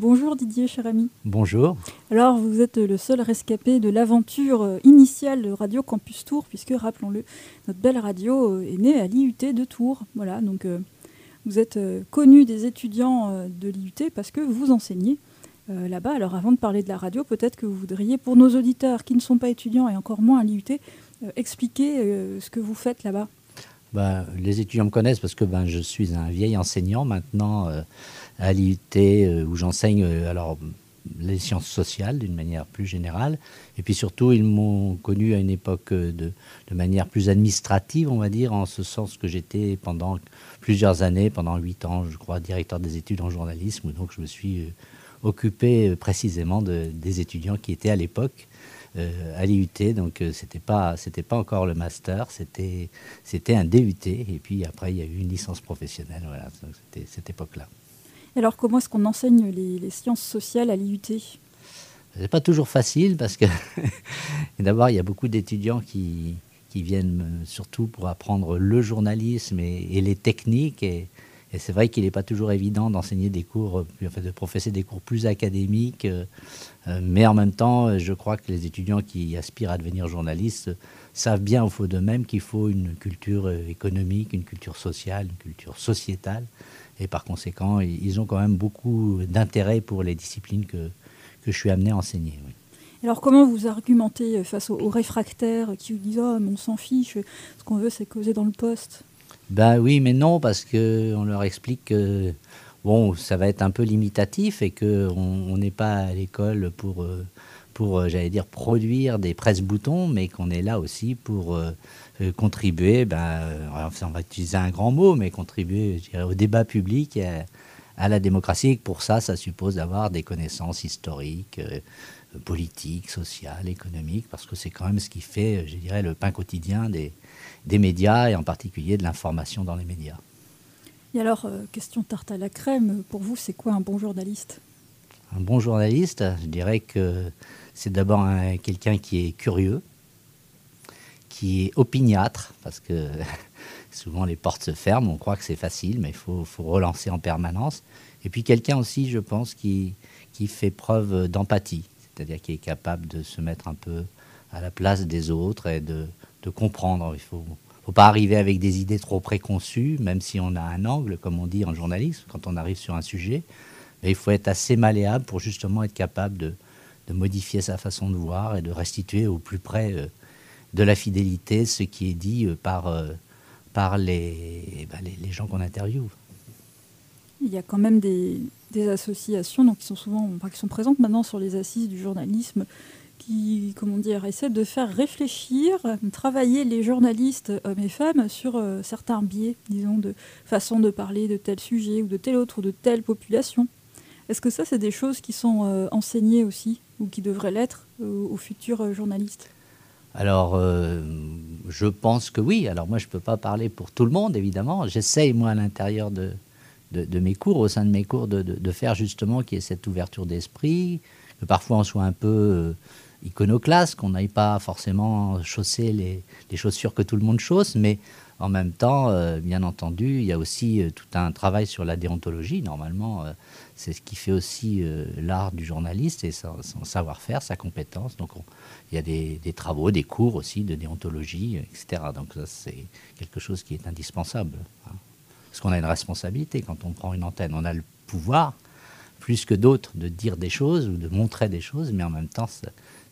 Bonjour Didier, cher ami. Bonjour. Alors, vous êtes le seul rescapé de l'aventure initiale de Radio Campus Tours, puisque, rappelons-le, notre belle radio est née à l'IUT de Tours. Voilà, donc euh, vous êtes euh, connu des étudiants euh, de l'IUT parce que vous enseignez là-bas. Alors, avant de parler de la radio, peut-être que vous voudriez, pour nos auditeurs qui ne sont pas étudiants et encore moins à l'IUT, expliquer ce que vous faites là-bas. Ben, les étudiants me connaissent parce que ben, je suis un vieil enseignant maintenant à l'IUT euh, où j'enseigne euh, alors les sciences sociales d'une manière plus générale. Et puis surtout, ils m'ont connu à une époque euh, de, manière plus administrative, on va dire, en ce sens que j'étais pendant plusieurs années, pendant huit ans, je crois, directeur des études en journalisme. Donc je me suis occupé précisément de, des étudiants qui étaient à l'époque à l'IUT. Donc c'était pas pas encore le master, c'était c'était un DUT. Et puis après, il y a eu une licence professionnelle. Voilà, c'était cette époque-là. Alors comment est-ce qu'on enseigne les, sciences sociales à l'IUT? C'est pas toujours facile parce que d'abord il y a beaucoup d'étudiants qui, viennent surtout pour apprendre le journalisme et, les techniques et, c'est vrai qu'il n'est pas toujours évident d'enseigner des cours, enfin de professer des cours plus académiques, euh, mais en même temps, je crois que les étudiants qui aspirent à devenir journalistes savent bien au fond d'eux-mêmes qu'il faut une culture économique, une culture sociale, une culture sociétale, et par conséquent, ils ont quand même beaucoup d'intérêt pour les disciplines que, que je suis amené à enseigner. Alors comment vous argumentez face aux, réfractaires qui vous disent oh, on s'en fiche, ce qu'on veut c'est causer dans le poste? Ben oui, mais non, parce qu'on leur explique que bon, ça va être un peu limitatif et qu'on n'est pas à l'école pour, euh, pour euh, j'allais dire, produire des presse-boutons, mais qu'on est là aussi pour euh, euh, contribuer, ben, on va utiliser un grand mot, mais contribuer au débat public et à, la démocratie. Et pour ça, ça suppose d'avoir des connaissances historiques, politiques, sociales, économiques, parce que c'est quand même ce qui fait, je dirais, le pain quotidien des, des médias et en particulier de l'information dans les médias. Et alors, question tarte à la crème, pour vous, c'est quoi un bon journaliste? Un bon journaliste, je dirais que c'est d'abord quelqu'un qui est curieux, qui est opiniâtre, parce que souvent les portes se ferment, on croit que c'est facile, mais il faut, relancer en permanence. Et puis quelqu'un aussi, je pense, qui, fait preuve d'empathie, c'est-à-dire qui est capable de se mettre un peu à la place des autres et de, de comprendre. Il faut, faut pas arriver avec des idées trop préconçues, même si on a un angle, comme on dit en journalisme, quand on arrive sur un sujet. Mais il faut être assez malléable pour justement être capable de, de modifier sa façon de voir et de restituer au plus près euh, de la fidélité ce qui est dit euh, par, euh, par bah, les, les, gens qu'on interviewe. Il y a quand même des, associations donc, qui, sont souvent, qui sont présentes maintenant sur les assises du journalisme qui, comment dire, essaient de faire réfléchir, travailler les journalistes, hommes et femmes, sur certains biais, disons, de façon de parler de tel sujet ou de tel autre ou de telle population. Est-ce que ça, c'est des choses qui sont enseignées aussi? Ou qui devrait l'être aux, futurs journalistes? Alors, euh, je pense que oui. Alors, moi, je ne peux pas parler pour tout le monde, évidemment. J'essaye, moi, à l'intérieur de, de, mes cours, au sein de mes cours, de, de faire justement qu'il y ait cette ouverture d'esprit, que parfois on soit un peu euh, iconoclaste, qu'on n'aille pas forcément chausser les, les, chaussures que tout le monde chausse, mais en même temps, euh, bien entendu, il y a aussi tout un travail sur la déontologie. Normalement, c'est ce qui fait aussi euh, l'art du journaliste et son, savoir-faire, sa compétence. Donc il y a des, travaux, des cours aussi de déontologie, etc. Donc ça c'est quelque chose qui est indispensable. Hein. Parce qu'on a une responsabilité quand on prend une antenne. On a le pouvoir, plus que d'autres, de dire des choses ou de montrer des choses, mais en même temps,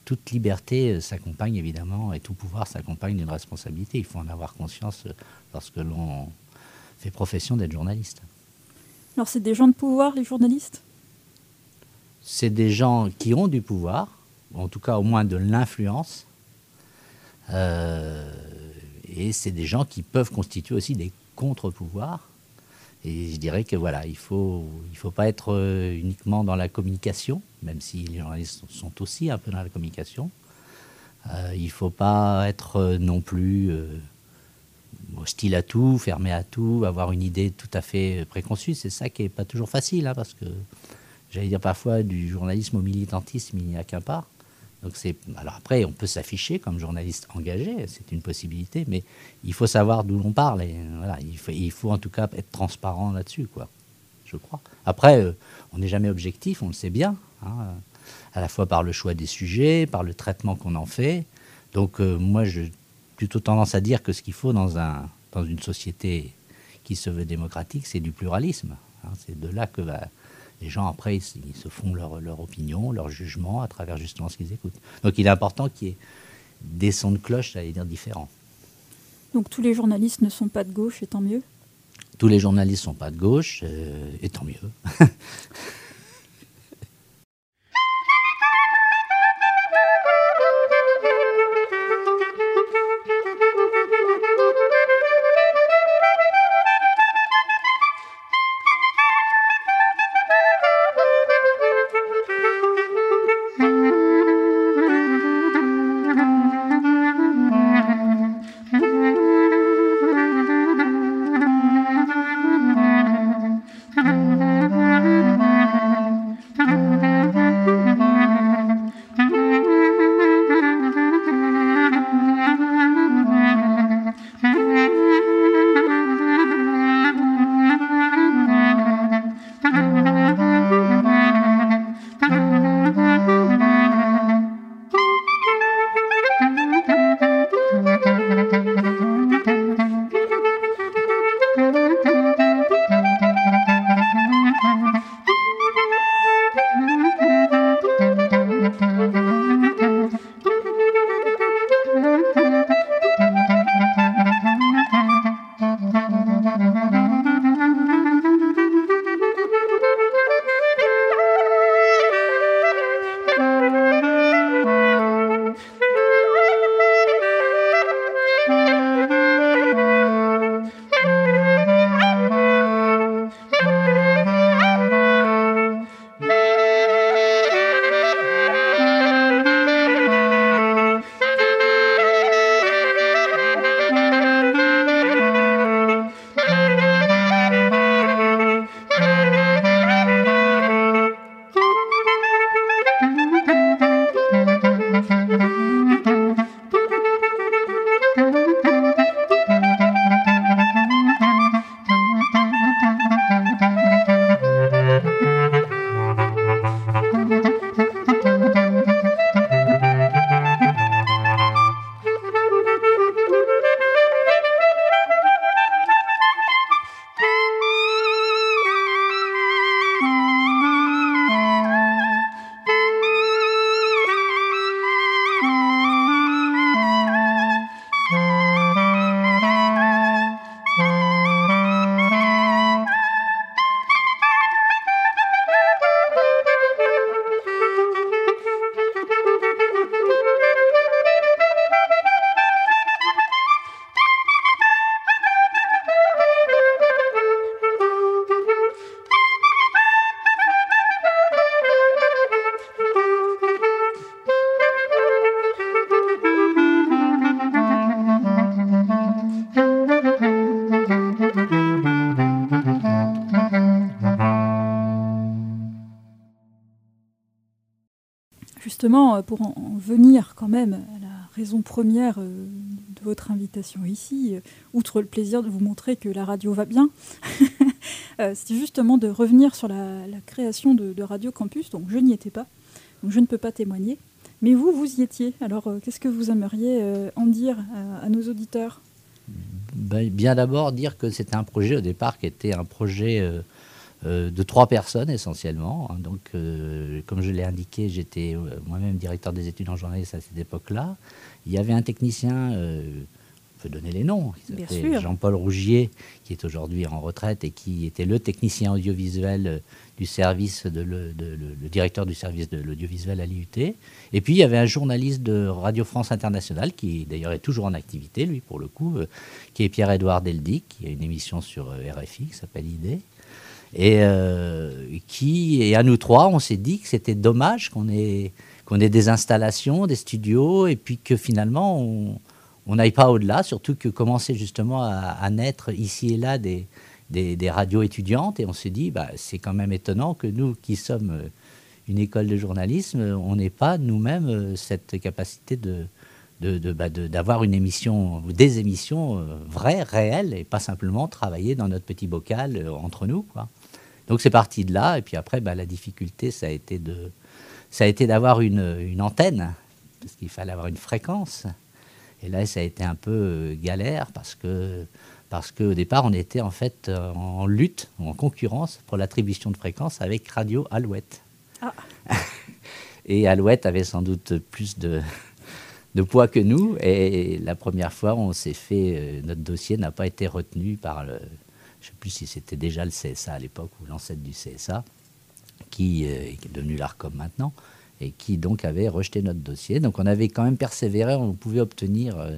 toute liberté euh, s'accompagne évidemment, et tout pouvoir s'accompagne d'une responsabilité. Il faut en avoir conscience euh, lorsque l'on fait profession d'être journaliste. Alors c'est des gens de pouvoir, les journalistes? C'est des gens qui ont du pouvoir, en tout cas au moins de l'influence. Euh, et c'est des gens qui peuvent constituer aussi des contre-pouvoirs. Et je dirais que voilà, il ne faut, il faut pas être uniquement dans la communication, même si les journalistes sont aussi un peu dans la communication. Euh, il ne faut pas être non plus hostile à tout, fermé à tout, avoir une idée tout à fait préconçue. C'est ça qui n'est pas toujours facile, hein, parce que j'allais dire parfois du journalisme au militantisme, il n'y a qu'un pas. Donc alors après on peut s'afficher comme journaliste engagé, c'est une possibilité, mais il faut savoir d'où l'on parle. Voilà, il faut, en tout cas être transparent là-dessus, quoi. je crois. Après, euh, on n'est jamais objectif, on le sait bien, hein, à la fois par le choix des sujets, par le traitement qu'on en fait. Donc moi, j'ai plutôt tendance à dire que ce qu'il faut dans, un, dans une société qui se veut démocratique, c'est du pluralisme. Hein. c'est de là que les gens, après, ils, se font leur, leur, opinion, leur jugement à travers justement ce qu'ils écoutent. Donc il est important qu'il y ait des sons de cloche, j'allais dire, différents. Donc tous les journalistes ne sont pas de gauche, et tant mieux? Tous les journalistes ne sont pas de gauche, euh, et tant mieux. justement, euh, pour en venir quand même à la raison première euh, de votre invitation ici, euh, outre le plaisir de vous montrer que la radio va bien, c'est justement de revenir sur la, création de, Radio Campus. Donc je n'y étais pas, donc je ne peux pas témoigner. Mais vous, vous y étiez. Alors qu'est-ce que vous aimeriez en dire à, nos auditeurs? Ben, Bien d'abord dire que c'était un projet au départ qui était un projet de trois personnes essentiellement. Hein. Donc, euh, comme je l'ai indiqué, j'étais euh, moi-même directeur des études en journalisme à cette époque-là. Il y avait un technicien, on peut donner les noms, Jean-Paul Rougier, qui est aujourd'hui en retraite et qui était le technicien audiovisuel du service, de le, directeur du service de l'audiovisuel à l'IUT. Et puis il y avait un journaliste de Radio France Internationale, qui d'ailleurs est toujours en activité, lui pour le coup, qui est Pierre-Édouard Deldic, qui a une émission sur RFI qui s'appelle Idée et euh, qui, et à nous trois, on s'est dit que c'était dommage qu'on ait, qu'on ait des installations, des studios, et puis que finalement on n'aille pas au-delà, surtout que commençaient justement à, naître ici et là des, des, radios étudiantes, et on s'est dit, bah, c'est quand même étonnant que nous qui sommes une école de journalisme, on n'ait pas nous-mêmes euh, cette capacité de, bah, d'avoir une émission, des émissions euh, vraies, réelles, et pas simplement travailler dans notre petit bocal entre nous. Quoi. Donc c'est parti de là, et puis après, bah, la difficulté, ça a été de, ça a été d'avoir une, une, antenne, parce qu'il fallait avoir une fréquence. Et là, ça a été un peu euh, galère, parce que parce qu'au départ, on était en fait euh, en lutte, en concurrence pour l'attribution de fréquences avec Radio Alouette. Ah. et Alouette avait sans doute plus de, de poids que nous. Et la première fois, on s'est fait, euh, notre dossier n'a pas été retenu par le, je ne sais plus si c'était déjà le CSA à l'époque ou l'ancêtre du CSA, qui, euh, est devenu l'ARCOM maintenant, et qui donc avait rejeté notre dossier. Donc on avait quand même persévéré, on pouvait obtenir euh,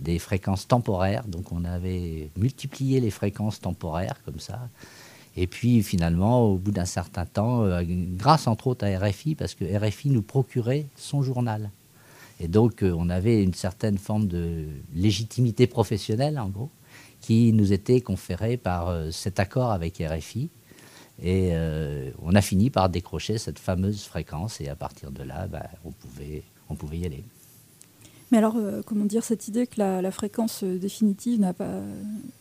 des fréquences temporaires, donc on avait multiplié les fréquences temporaires comme ça. Et puis finalement, au bout d'un certain temps, grâce entre autres à RFI, parce que RFI nous procurait son journal. Et donc, euh, on avait une certaine forme de légitimité professionnelle, en gros, qui nous était conférée par euh, cet accord avec RFI. Et euh, on a fini par décrocher cette fameuse fréquence. Et à partir de là, bah, on, pouvait, on pouvait y aller. Mais alors, comment dire, cette idée que la, fréquence définitive n'a pas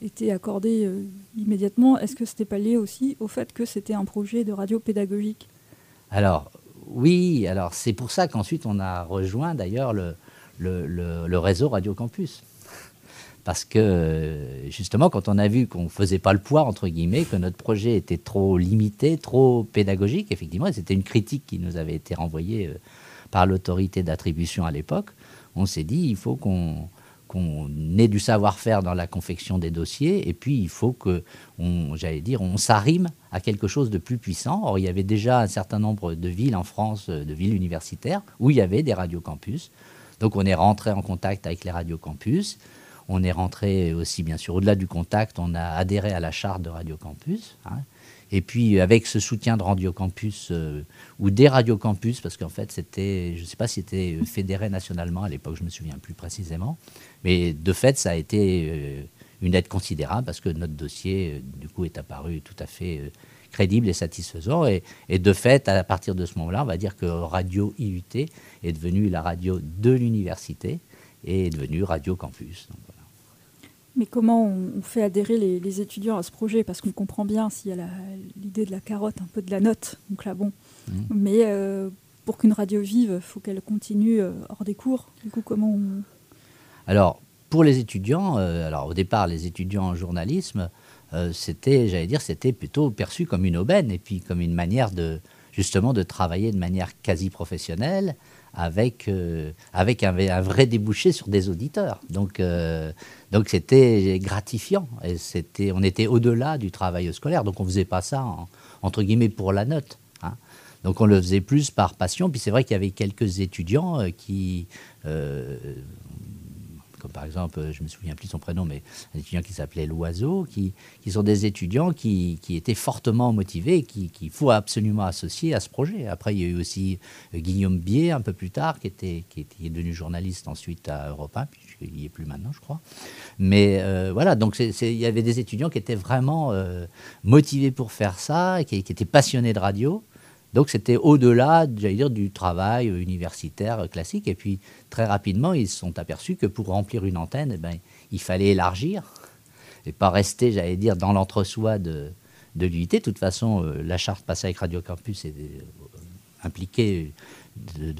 été accordée immédiatement, est-ce que ce n'était pas lié aussi au fait que c'était un projet de radio pédagogique? Alors, oui, alors c'est pour ça qu'ensuite on a rejoint d'ailleurs le, le, réseau Radio Campus. Parce que justement, quand on a vu qu'on ne faisait pas le poids, entre guillemets, que notre projet était trop limité, trop pédagogique, effectivement, c'était une critique qui nous avait été renvoyée euh, par l'autorité d'attribution à l'époque, on s'est dit, il faut qu'on qu'on ait du savoir-faire dans la confection des dossiers, et puis il faut que, j'allais dire, on s'arrime à quelque chose de plus puissant. Or, il y avait déjà un certain nombre de villes en France, euh, de villes universitaires, où il y avait des radiocampus. Donc on est rentré en contact avec les radiocampus. On est rentré aussi, bien sûr, au-delà du contact, on a adhéré à la charte de radiocampus. Hein. Et puis avec ce soutien de Radio Campus euh, ou des Radio Campus, parce qu'en fait c'était, je ne sais pas si c'était fédéré nationalement à l'époque, je me souviens plus précisément, mais de fait ça a été euh, une aide considérable parce que notre dossier euh, du coup est apparu tout à fait crédible et satisfaisant. Et, de fait, à partir de ce moment-là, on va dire que Radio IUT est devenue la radio de l'université et est devenue Radio Campus. Mais comment on fait adhérer les, étudiants à ce projet? Parce qu'on comprend bien s'il y a l'idée de la carotte, un peu de la note. Donc là, bon. Mmh. Mais euh, pour qu'une radio vive, il faut qu'elle continue euh, hors des cours. Du coup, comment on... Alors, pour les étudiants, euh, alors au départ, les étudiants en journalisme, c'était, j'allais dire, c'était plutôt perçu comme une aubaine et puis comme une manière de, justement, de travailler de manière quasi professionnelle avec, euh, avec un, vrai débouché sur des auditeurs. Donc, euh, donc c'était gratifiant. Et c'était, on était au-delà du travail scolaire. Donc on ne faisait pas ça, entre guillemets, pour la note. Hein. Donc on le faisait plus par passion. Puis c'est vrai qu'il y avait quelques étudiants euh, qui comme par exemple, je me souviens plus de son prénom, mais un étudiant qui s'appelait Loiseau, qui, qui, sont des étudiants qui, qui étaient fortement motivés, qu'il faut absolument associer à ce projet. Après, il y a eu aussi euh, Guillaume Bier, un peu plus tard, qui, était, qui, est devenu journaliste ensuite à Europe 1, puisqu'il n'y est plus maintenant, je crois. Mais euh, voilà, donc il y avait des étudiants qui étaient vraiment euh, motivés pour faire ça, qui, qui étaient passionnés de radio. Donc c'était au-delà, j'allais dire, du travail universitaire classique. Et puis très rapidement, ils se sont aperçus que pour remplir une antenne, eh ben, il fallait élargir et pas rester, j'allais dire, dans l'entre-soi de, de l'UIT. De toute façon, euh, la charte passée avec Radio Campus est euh, impliquée de,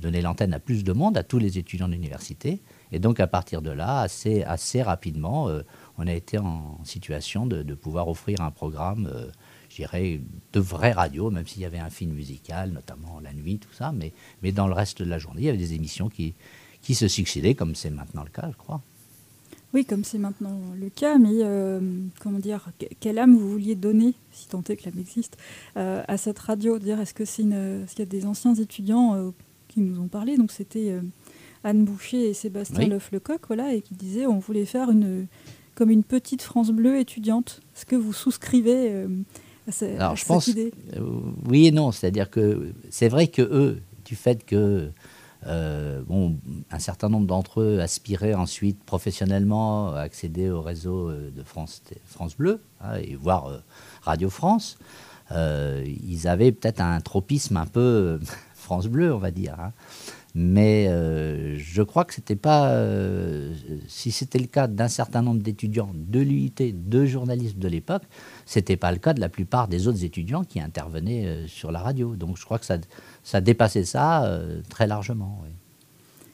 donner l'antenne à plus de monde, à tous les étudiants de l'université. Et donc à partir de là, assez, assez rapidement, euh, on a été en situation de, pouvoir offrir un programme je dirais, de vraies radios, même s'il y avait un film musical, notamment la nuit, tout ça, mais, mais dans le reste de la journée, il y avait des émissions qui, qui se succédaient, comme c'est maintenant le cas, je crois. Oui, comme c'est maintenant le cas, mais euh, comment dire, quelle âme vous vouliez donner, si tant est que l'âme existe, euh, à cette radio? Dire, est-ce que c'est une, qu'il y a des anciens étudiants euh, qui nous ont parlé? Donc c'était Anne Boucher et Sébastien Leuf-Lecoq, voilà, et qui disaient on voulait faire une comme une petite France bleue étudiante. Est-ce que vous souscrivez alors, je pense, euh, oui et non. C'est-à-dire que c'est vrai que eux, du fait que euh, bon, un certain nombre d'entre eux aspiraient ensuite professionnellement à accéder au réseau euh, de France, France Bleu, hein, et voir Radio France. ils avaient peut-être un tropisme un peu France Bleu, on va dire. Hein. Mais je crois que c'était pas. Si c'était le cas d'un certain nombre d'étudiants de l'UIT, de journalistes de l'époque, c'était pas le cas de la plupart des autres étudiants qui intervenaient euh, sur la radio. Donc je crois que ça, ça dépassait ça très largement.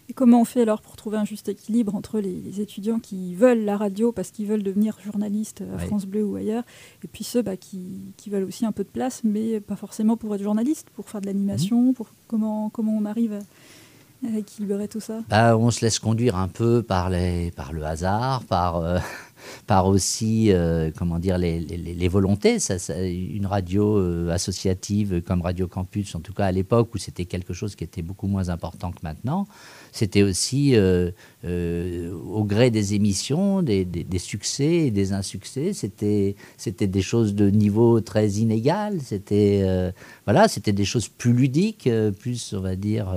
Et comment on fait alors pour trouver un juste équilibre entre les, étudiants qui veulent la radio parce qu'ils veulent devenir journalistes à France Bleu ou ailleurs, et puis ceux bah, qui, qui, veulent aussi un peu de place, mais pas forcément pour être journaliste, pour faire de l'animation, mmh. pour comment, comment on arrive à équilibrer tout ça? Bah, On se laisse conduire un peu par, les, par le hasard, par, euh, par aussi euh, comment dire, les, volontés. Une radio euh, associative comme Radio Campus, en tout cas à l'époque où c'était quelque chose qui était beaucoup moins important que maintenant, c'était aussi au gré des émissions, des, succès et des insuccès. C'était, des choses de niveau très inégal. C'était, voilà, c'était des choses plus ludiques, plus, on va dire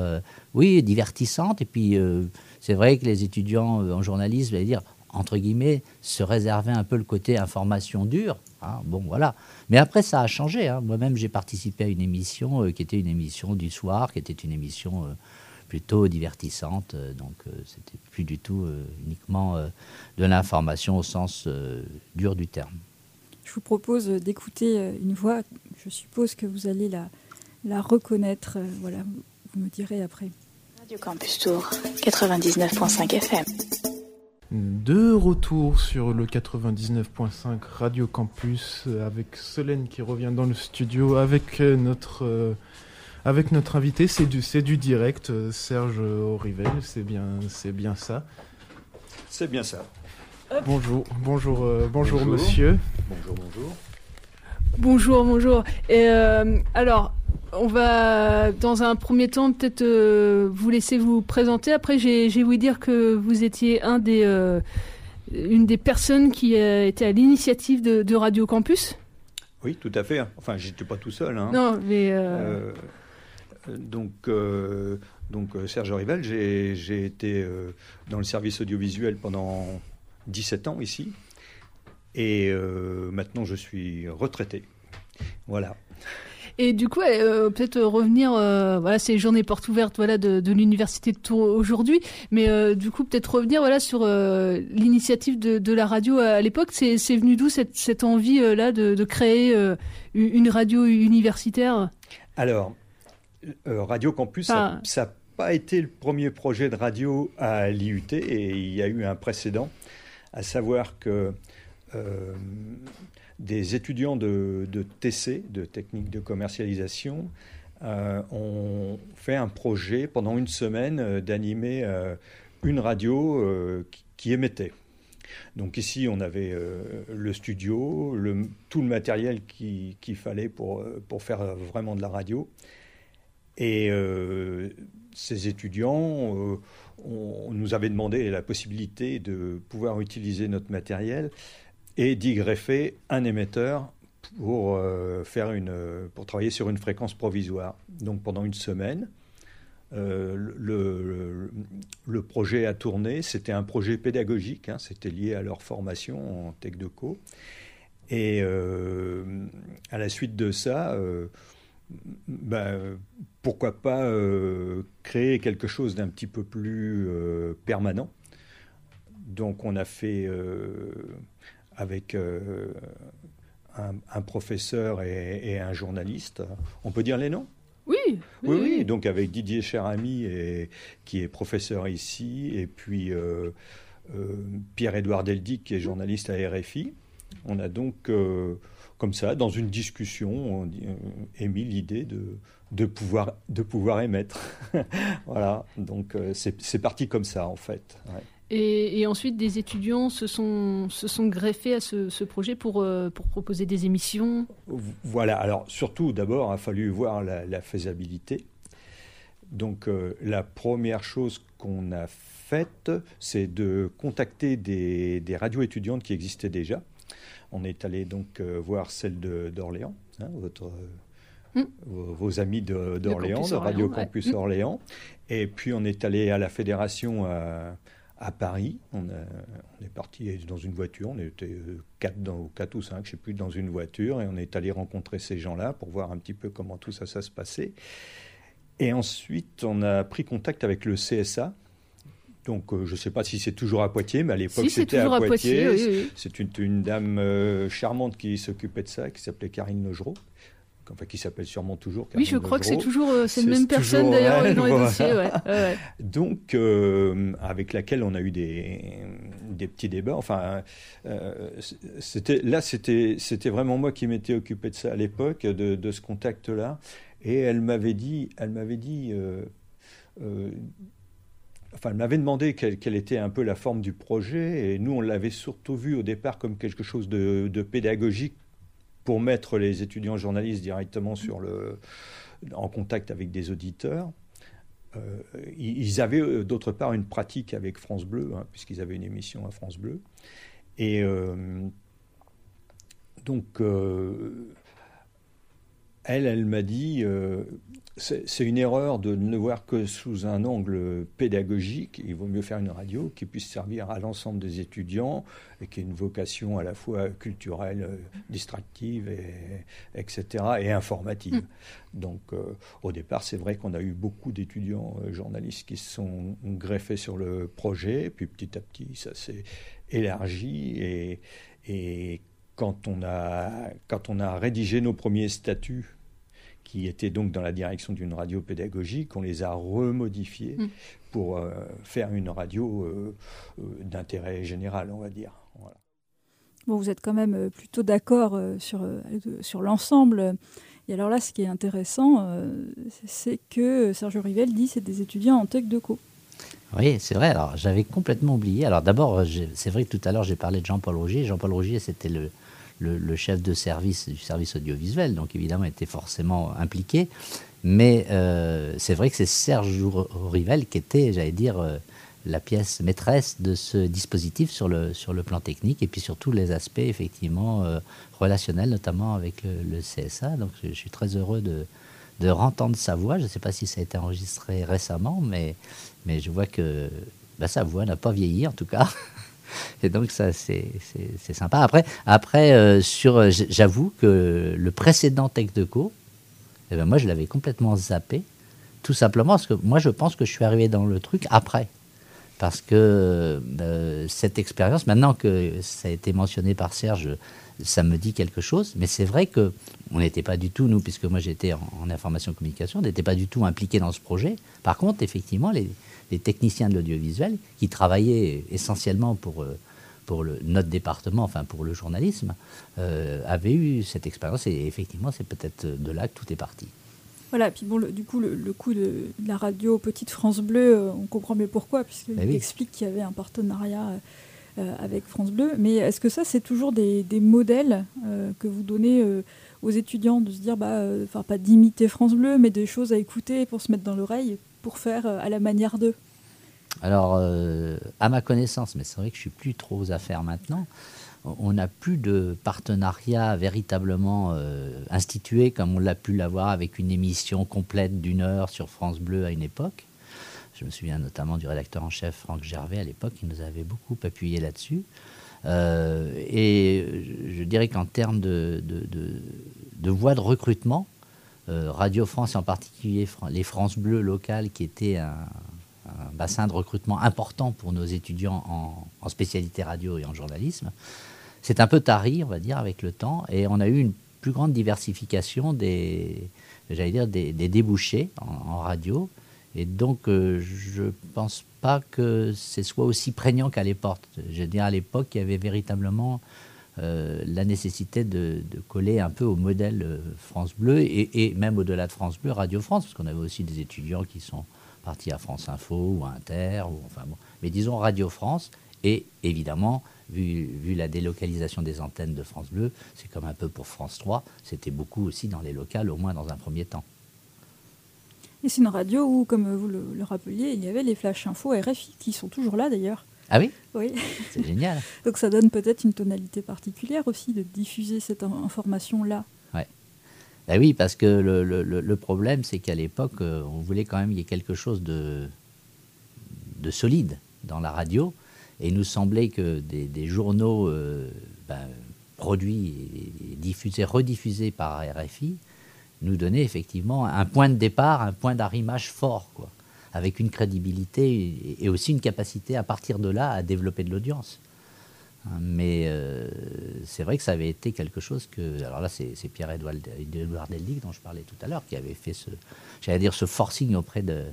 oui, divertissante. Et puis, euh, c'est vrai que les étudiants euh, en journalisme, vais dire, entre guillemets, se réservaient un peu le côté information dure. Hein. bon, voilà. Mais après, ça a changé. Hein. Moi-même, j'ai participé à une émission euh, qui était une émission du soir, qui était une émission plutôt divertissante. donc, c'était plus du tout uniquement de l'information au sens dur du terme. Je vous propose d'écouter une voix. Je suppose que vous allez la, la reconnaître. voilà, vous me direz après. Radio Campus Tour, 99.5 FM. De retour sur le 99.5 Radio Campus avec Solène qui revient dans le studio avec notre, euh, avec notre invité. C'est du, du direct, euh, Serge Aurivel, c'est bien, bien ça. C'est bien ça. Bonjour, bonjour, euh, bonjour, monsieur. Bonjour, bonjour. Bonjour, bonjour. Et alors, on va, dans un premier temps, peut-être euh, vous laisser vous présenter. Après, j'ai voulu dire que vous étiez un des, euh, une des personnes qui a été à l'initiative de, Radio Campus. Oui, tout à fait. Enfin, j'étais pas tout seul. Hein. Non, mais. Euh, donc, donc Serge Rivel, j'ai été dans le service audiovisuel pendant 17 ans ici. Et maintenant, je suis retraité. Voilà. Et du coup, euh, peut-être revenir, euh, voilà, c'est journée porte ouverte, voilà, de, l'université de Tours aujourd'hui, mais euh, du coup, peut-être revenir, voilà, sur l'initiative de, la radio à, l'époque. C'est, venu d'où cette, envie là de, créer une radio universitaire? Alors, Radio Campus, ça n'a pas été le premier projet de radio à l'IUT et il y a eu un précédent, à savoir que des étudiants de, TC, de technique de commercialisation, euh, ont fait un projet pendant une semaine euh, d'animer euh, une radio qui, émettait. Donc ici, on avait le studio, tout le matériel qu'il fallait pour, pour faire vraiment de la radio. Et ces étudiants on, nous avait demandé la possibilité de pouvoir utiliser notre matériel et d'y greffer un émetteur pour, euh, faire une, pour travailler sur une fréquence provisoire. Donc pendant une semaine, euh, le, le, projet a tourné. C'était un projet pédagogique, hein, c'était lié à leur formation en tech de co. Et euh, à la suite de ça, ben, pourquoi pas créer quelque chose d'un petit peu plus permanent. Donc on a fait avec euh, un, professeur et, un journaliste. On peut dire les noms? Oui, oui, oui, Donc avec Didier Cherami, et, qui est professeur ici, et puis euh, euh, Pierre-Édouard Deldic, qui est journaliste à RFI. On a donc, comme ça, dans une discussion, émis l'idée de, de, pouvoir, de pouvoir émettre. voilà, donc c'est parti comme ça, en fait. Et, ensuite, des étudiants se sont, se sont greffés à ce, projet pour, euh, pour proposer des émissions Voilà, alors surtout, d'abord, il a fallu voir la, faisabilité. Donc, euh, la première chose qu'on a faite, c'est de contacter des, des, radios étudiantes qui existaient déjà. On est allé donc euh, voir celle d'Orléans, hein, votre. Hmm. Vos, amis d'Orléans, de, Radio Campus hmm. Orléans. Et puis on est allé à la fédération à Paris. On, est parti dans une voiture, on était euh, quatre, dans, quatre ou cinq, je ne sais plus, dans une voiture, et on est allé rencontrer ces gens-là pour voir un petit peu comment tout ça, ça se passait. Et ensuite, on a pris contact avec le CSA. Donc, je ne sais pas si c'est toujours à Poitiers, mais à l'époque, c'était à Poitiers. C'est une, une, dame charmante qui s'occupait de ça, qui s'appelait Karine Legereau enfin qui s'appelle sûrement toujours. oui, je crois que c'est toujours euh, c'est la même personne d'ailleurs dans les dossiers. Ouais. Donc, euh, avec laquelle on a eu des, des petits débats. Enfin, euh, c'était là, c'était c'était vraiment moi qui m'étais occupé de ça à l'époque, de, de, ce contact-là. Et elle m'avait dit, elle m'avait dit. Enfin, elle m'avait demandé quelle, quelle, était un peu la forme du projet, et nous, on l'avait surtout vu au départ comme quelque chose de, de pédagogique pour mettre les étudiants journalistes directement sur le, en contact avec des auditeurs. Euh, ils avaient euh, d'autre part une pratique avec France Bleu, hein, puisqu'ils avaient une émission à France Bleu. Et euh, donc, elle, elle m'a dit, c'est une erreur de ne voir que sous un angle pédagogique. Il vaut mieux faire une radio qui puisse servir à l'ensemble des étudiants et qui ait une vocation à la fois culturelle, distractive, et, etc., et informative. Mm. Donc, euh, au départ, c'est vrai qu'on a eu beaucoup d'étudiants euh, journalistes qui se sont greffés sur le projet, puis petit à petit, ça s'est élargi et, et quand on, a, quand on a rédigé nos premiers statuts qui étaient donc dans la direction d'une radio pédagogique, on les a remodifiés mm. pour euh, faire une radio euh, euh, d'intérêt général, on va dire. Bon, vous êtes quand même plutôt d'accord sur, sur l'ensemble. Et alors là, ce qui est intéressant, c'est que Sergio Rivel dit c'est des étudiants en tech de co. Oui, c'est vrai. Alors, j'avais complètement oublié. Alors, d'abord, c'est vrai que tout à l'heure, j'ai parlé de Jean-Paul Rogier. Jean-Paul Rogier, c'était le, le, chef de service du service audiovisuel, donc évidemment était forcément impliqué. Mais euh, c'est vrai que c'est Serge Rivel qui était, j'allais dire, euh, la pièce maîtresse de ce dispositif sur le, sur le plan technique et puis sur tous les aspects effectivement euh, relationnels, notamment avec le, CSA. Donc je, suis très heureux de, de rentendre sa voix. Je ne sais pas si ça a été enregistré récemment, mais, mais je vois que bah, sa voix n'a pas vieilli en tout cas. Et donc ça, c'est sympa. Après, après euh, sur, euh, j'avoue que le précédent texte de co, eh ben moi, je l'avais complètement zappé, tout simplement parce que moi, je pense que je suis arrivé dans le truc après. Parce que euh, cette expérience, maintenant que ça a été mentionné par Serge, ça me dit quelque chose. Mais c'est vrai que on n'était pas du tout, nous, puisque moi j'étais en, en, information communication, on n'était pas du tout impliqué dans ce projet. Par contre, effectivement, les, des techniciens de l'audiovisuel qui travaillaient essentiellement pour, euh, pour le, notre département, enfin pour le journalisme, euh, avaient eu cette expérience et effectivement c'est peut-être de là que tout est parti. Voilà, puis bon, du coup, le, coup de, la radio Petite France Bleu, euh, on comprend mieux pourquoi, puisqu'il ben explique qu'il y avait un partenariat avec France Bleu. Mais est-ce que ça, c'est toujours des, modèles que vous donnez aux étudiants, de se dire, bah, enfin, pas d'imiter France Bleu, mais des choses à écouter pour se mettre dans l'oreille pour faire euh, à la manière d'eux Alors, euh, à ma connaissance, mais c'est vrai que je suis plus trop aux affaires maintenant, on n'a plus de partenariat véritablement euh, institué comme on l'a pu l'avoir avec une émission complète d'une heure sur France Bleu à une époque. Je me souviens notamment du rédacteur en chef Franck Gervais à l'époque, qui nous avait beaucoup appuyé là-dessus. et je dirais qu'en termes de, de, de, recrutement, Radio France et en particulier les France Bleues locales qui étaient un, bassin de recrutement important pour nos étudiants en, spécialité radio et en journalisme. C'est un peu tari, on va dire, avec le temps, et on a eu une plus grande diversification des, j'allais dire, des, débouchés en, radio. Et donc, euh, je ne pense pas que ce soit aussi prégnant qu'à l'époque. Je veux dire, à l'époque, il y avait véritablement euh, la nécessité de, coller un peu au modèle euh, France Bleu et, même au-delà de France Bleu, Radio France, parce qu'on avait aussi des étudiants qui sont partis à France Info ou à Inter, ou, enfin bon. mais disons Radio France, et évidemment, vu, la délocalisation des antennes de France Bleu, c'est comme un peu pour France 3, c'était beaucoup aussi dans les locales, au moins dans un premier temps. Et c'est une radio où, comme vous le, rappeliez, il y avait les flash info RFI, qui sont toujours là d'ailleurs. Ah oui Oui. C'est génial. Donc ça donne peut-être une tonalité particulière aussi de diffuser cette information-là. Ouais. Ben oui, parce que le, le, problème, c'est qu'à l'époque, euh, on voulait quand même qu'il y ait quelque chose de, de solide dans la radio. Et il nous semblait que des, journaux euh, ben, produits et diffusés, rediffusés par RFI, nous donner effectivement un point de départ, un point d'arrimage fort, quoi, avec une crédibilité et aussi une capacité à partir de là à développer de l'audience. Hein, mais euh, c'est vrai que ça avait été quelque chose que. Alors là, c'est Pierre-Édouard Deldic dont je parlais tout à l'heure, qui avait fait ce, j'allais dire, ce forcing auprès de,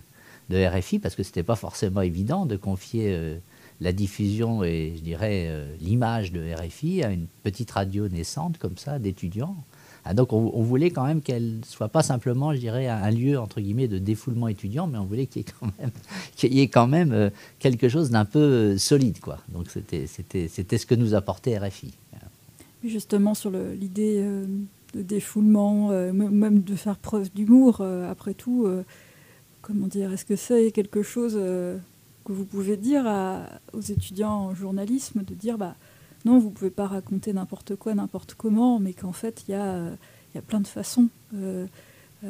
de RFI, parce que ce n'était pas forcément évident de confier euh, la diffusion et, je dirais, euh, l'image de RFI à une petite radio naissante comme ça, d'étudiants. Ah, donc on, voulait quand même qu'elle soit pas simplement, je dirais, un, lieu entre guillemets de défoulement étudiant, mais on voulait qu'il y ait quand même, euh, quelque chose d'un peu euh, solide, quoi. Donc c'était, c'était, c'était ce que nous apportait RFI. Justement sur l'idée euh, de défoulement, même de faire preuve d'humour, après tout, comment dire, est-ce que c'est quelque chose que vous pouvez dire aux étudiants en journalisme, de dire, bah non, vous ne pouvez pas raconter n'importe quoi, n'importe comment, mais qu'en fait, il y, a, plein de façons euh, euh,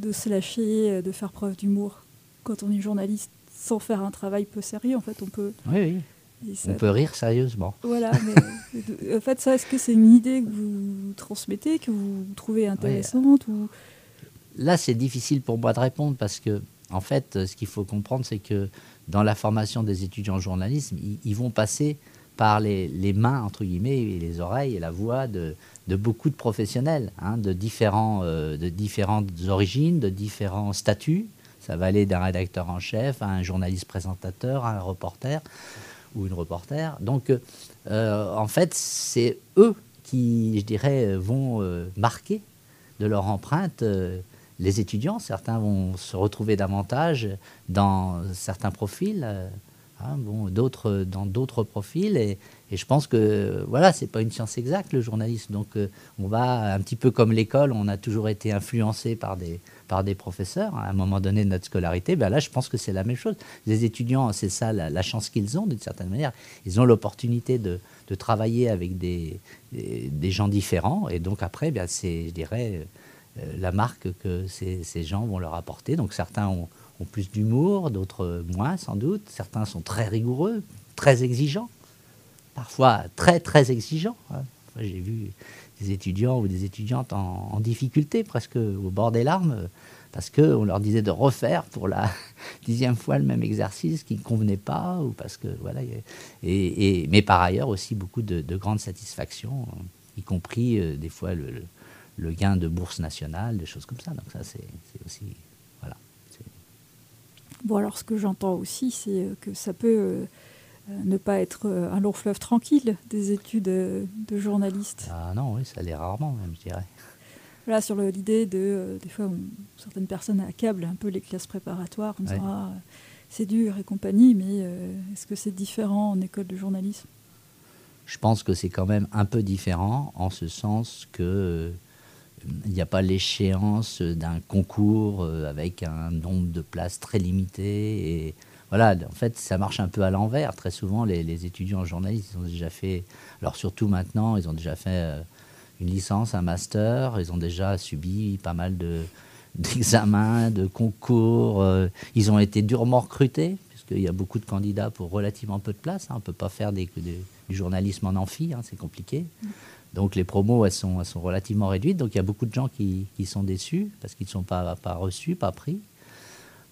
de se lâcher, de faire preuve d'humour. Quand on est journaliste, sans faire un travail peu sérieux, en fait, on peut... Oui, oui. on peut rire sérieusement. Voilà, mais en fait, ça, est-ce que c'est une idée que vous transmettez, que vous trouvez intéressante ou... Là, c'est difficile pour moi de répondre parce que, en fait, ce qu'il faut comprendre, c'est que dans la formation des étudiants en journalisme, ils vont passer par les, mains, entre guillemets, et les oreilles et la voix de, beaucoup de professionnels, hein, de, différents, euh, de différentes origines, de différents statuts. Ça va aller d'un rédacteur en chef à un journaliste présentateur, à un reporter ou une reporter. Donc, euh, en fait, c'est eux qui, je dirais, vont euh, marquer de leur empreinte les étudiants. Certains vont se retrouver davantage dans certains profils Hein, bon, d'autres dans d'autres profils. Et, je pense que voilà, c'est pas une science exacte le journalisme. Donc euh, on va un petit peu comme l'école, on a toujours été influencé par des par des professeurs à un moment donné de notre scolarité. Ben là, je pense que c'est la même chose. Les étudiants, c'est ça la, chance qu'ils ont d'une certaine manière. Ils ont l'opportunité de, de, travailler avec des, des, gens différents. Et donc après, ben, c'est, je dirais, euh, la marque que ces, ces gens vont leur apporter. Donc certains ont ont plus d'humour, d'autres moins sans doute. Certains sont très rigoureux, très exigeants, parfois très très exigeants. Hein. J'ai vu des étudiants ou des étudiantes en, difficulté, presque au bord des larmes, parce qu'on leur disait de refaire pour la dixième fois le même exercice qui ne convenait pas, ou parce que voilà. Et, mais par ailleurs aussi beaucoup de, grandes satisfactions, y compris euh, des fois le, le, gain de bourse nationale, des choses comme ça. Donc ça c'est aussi Bon, alors ce que j'entends aussi, c'est euh, que ça peut euh, euh, ne pas être un long fleuve tranquille des études de journaliste. Ah non, oui, ça l'est rarement même, je dirais. Voilà, sur l'idée de, des fois, certaines personnes accablent un peu les classes préparatoires en disant ah, c'est dur et compagnie, mais est-ce que c'est différent en école de journalisme? Je pense que c'est quand même un peu différent en ce sens que il n'y a pas l'échéance d'un concours euh, avec un nombre de places très limité. Et voilà, en fait, ça marche un peu à l'envers. Très souvent, les, étudiants en journalisme, ils ont déjà fait, alors surtout maintenant, ils ont déjà fait euh, une licence, un master, ils ont déjà subi pas mal de, d'examens, de concours. Euh, ils ont été durement recrutés, puisqu'il y a beaucoup de candidats pour relativement peu de places. Hein. On ne peut pas faire du journalisme en amphi, hein, c'est compliqué. Donc les promos, elles sont, elles sont relativement réduites. Donc il y a beaucoup de gens qui, qui sont déçus parce qu'ils ne sont pas, pas reçus, pas pris.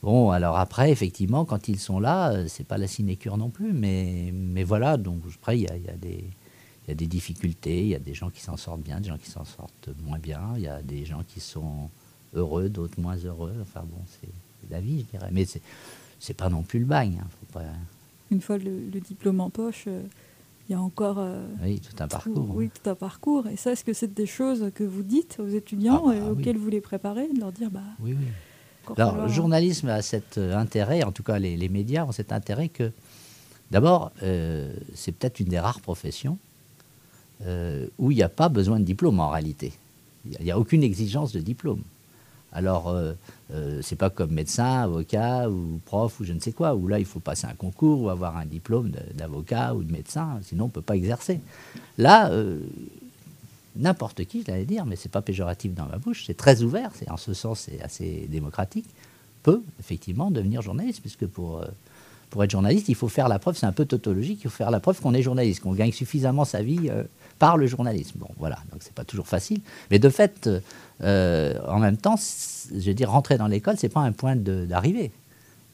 Bon, alors après, effectivement, quand ils sont là, euh, c'est pas la sinécure non plus. Mais, mais voilà, donc après, il y a, y, a y a des difficultés. Il y a des gens qui s'en sortent bien, des gens qui s'en sortent moins bien. Il y a des gens qui sont heureux, d'autres moins heureux. Enfin bon, c'est la vie, je dirais. Mais c'est pas non plus le bagne. Hein. Une fois le, le, diplôme en poche... Euh, il y a encore euh, oui, tout un parcours. oui, tout un parcours. Et ça, est-ce que c'est des choses que vous dites aux étudiants ah bah auxquelles vous les préparez, de leur dire bah, Oui, oui. Alors, le journalisme a cet euh, intérêt, en tout cas les, médias ont cet intérêt que, d'abord, euh, c'est peut-être une des rares professions où il n'y a pas besoin de diplôme en réalité. Il n'y a, aucune exigence de diplôme. Alors, euh, euh, c'est pas comme médecin, avocat ou prof ou je ne sais quoi, où là il faut passer un concours ou avoir un diplôme d'avocat ou de médecin, sinon on ne peut pas exercer. Là, euh, n'importe qui, je l'allais dire, mais c'est pas péjoratif dans ma bouche, c'est très ouvert, c'est en ce sens c'est assez démocratique, peut effectivement devenir journaliste, puisque pour, pour être journaliste, il faut faire la preuve, c'est un peu tautologique, il faut faire la preuve qu'on est journaliste, qu'on gagne suffisamment sa vie euh, par le journalisme. Bon, voilà, donc c'est pas toujours facile. Mais de fait, euh, en même temps, je veux dire, rentrer dans l'école, c'est pas un point d'arrivée,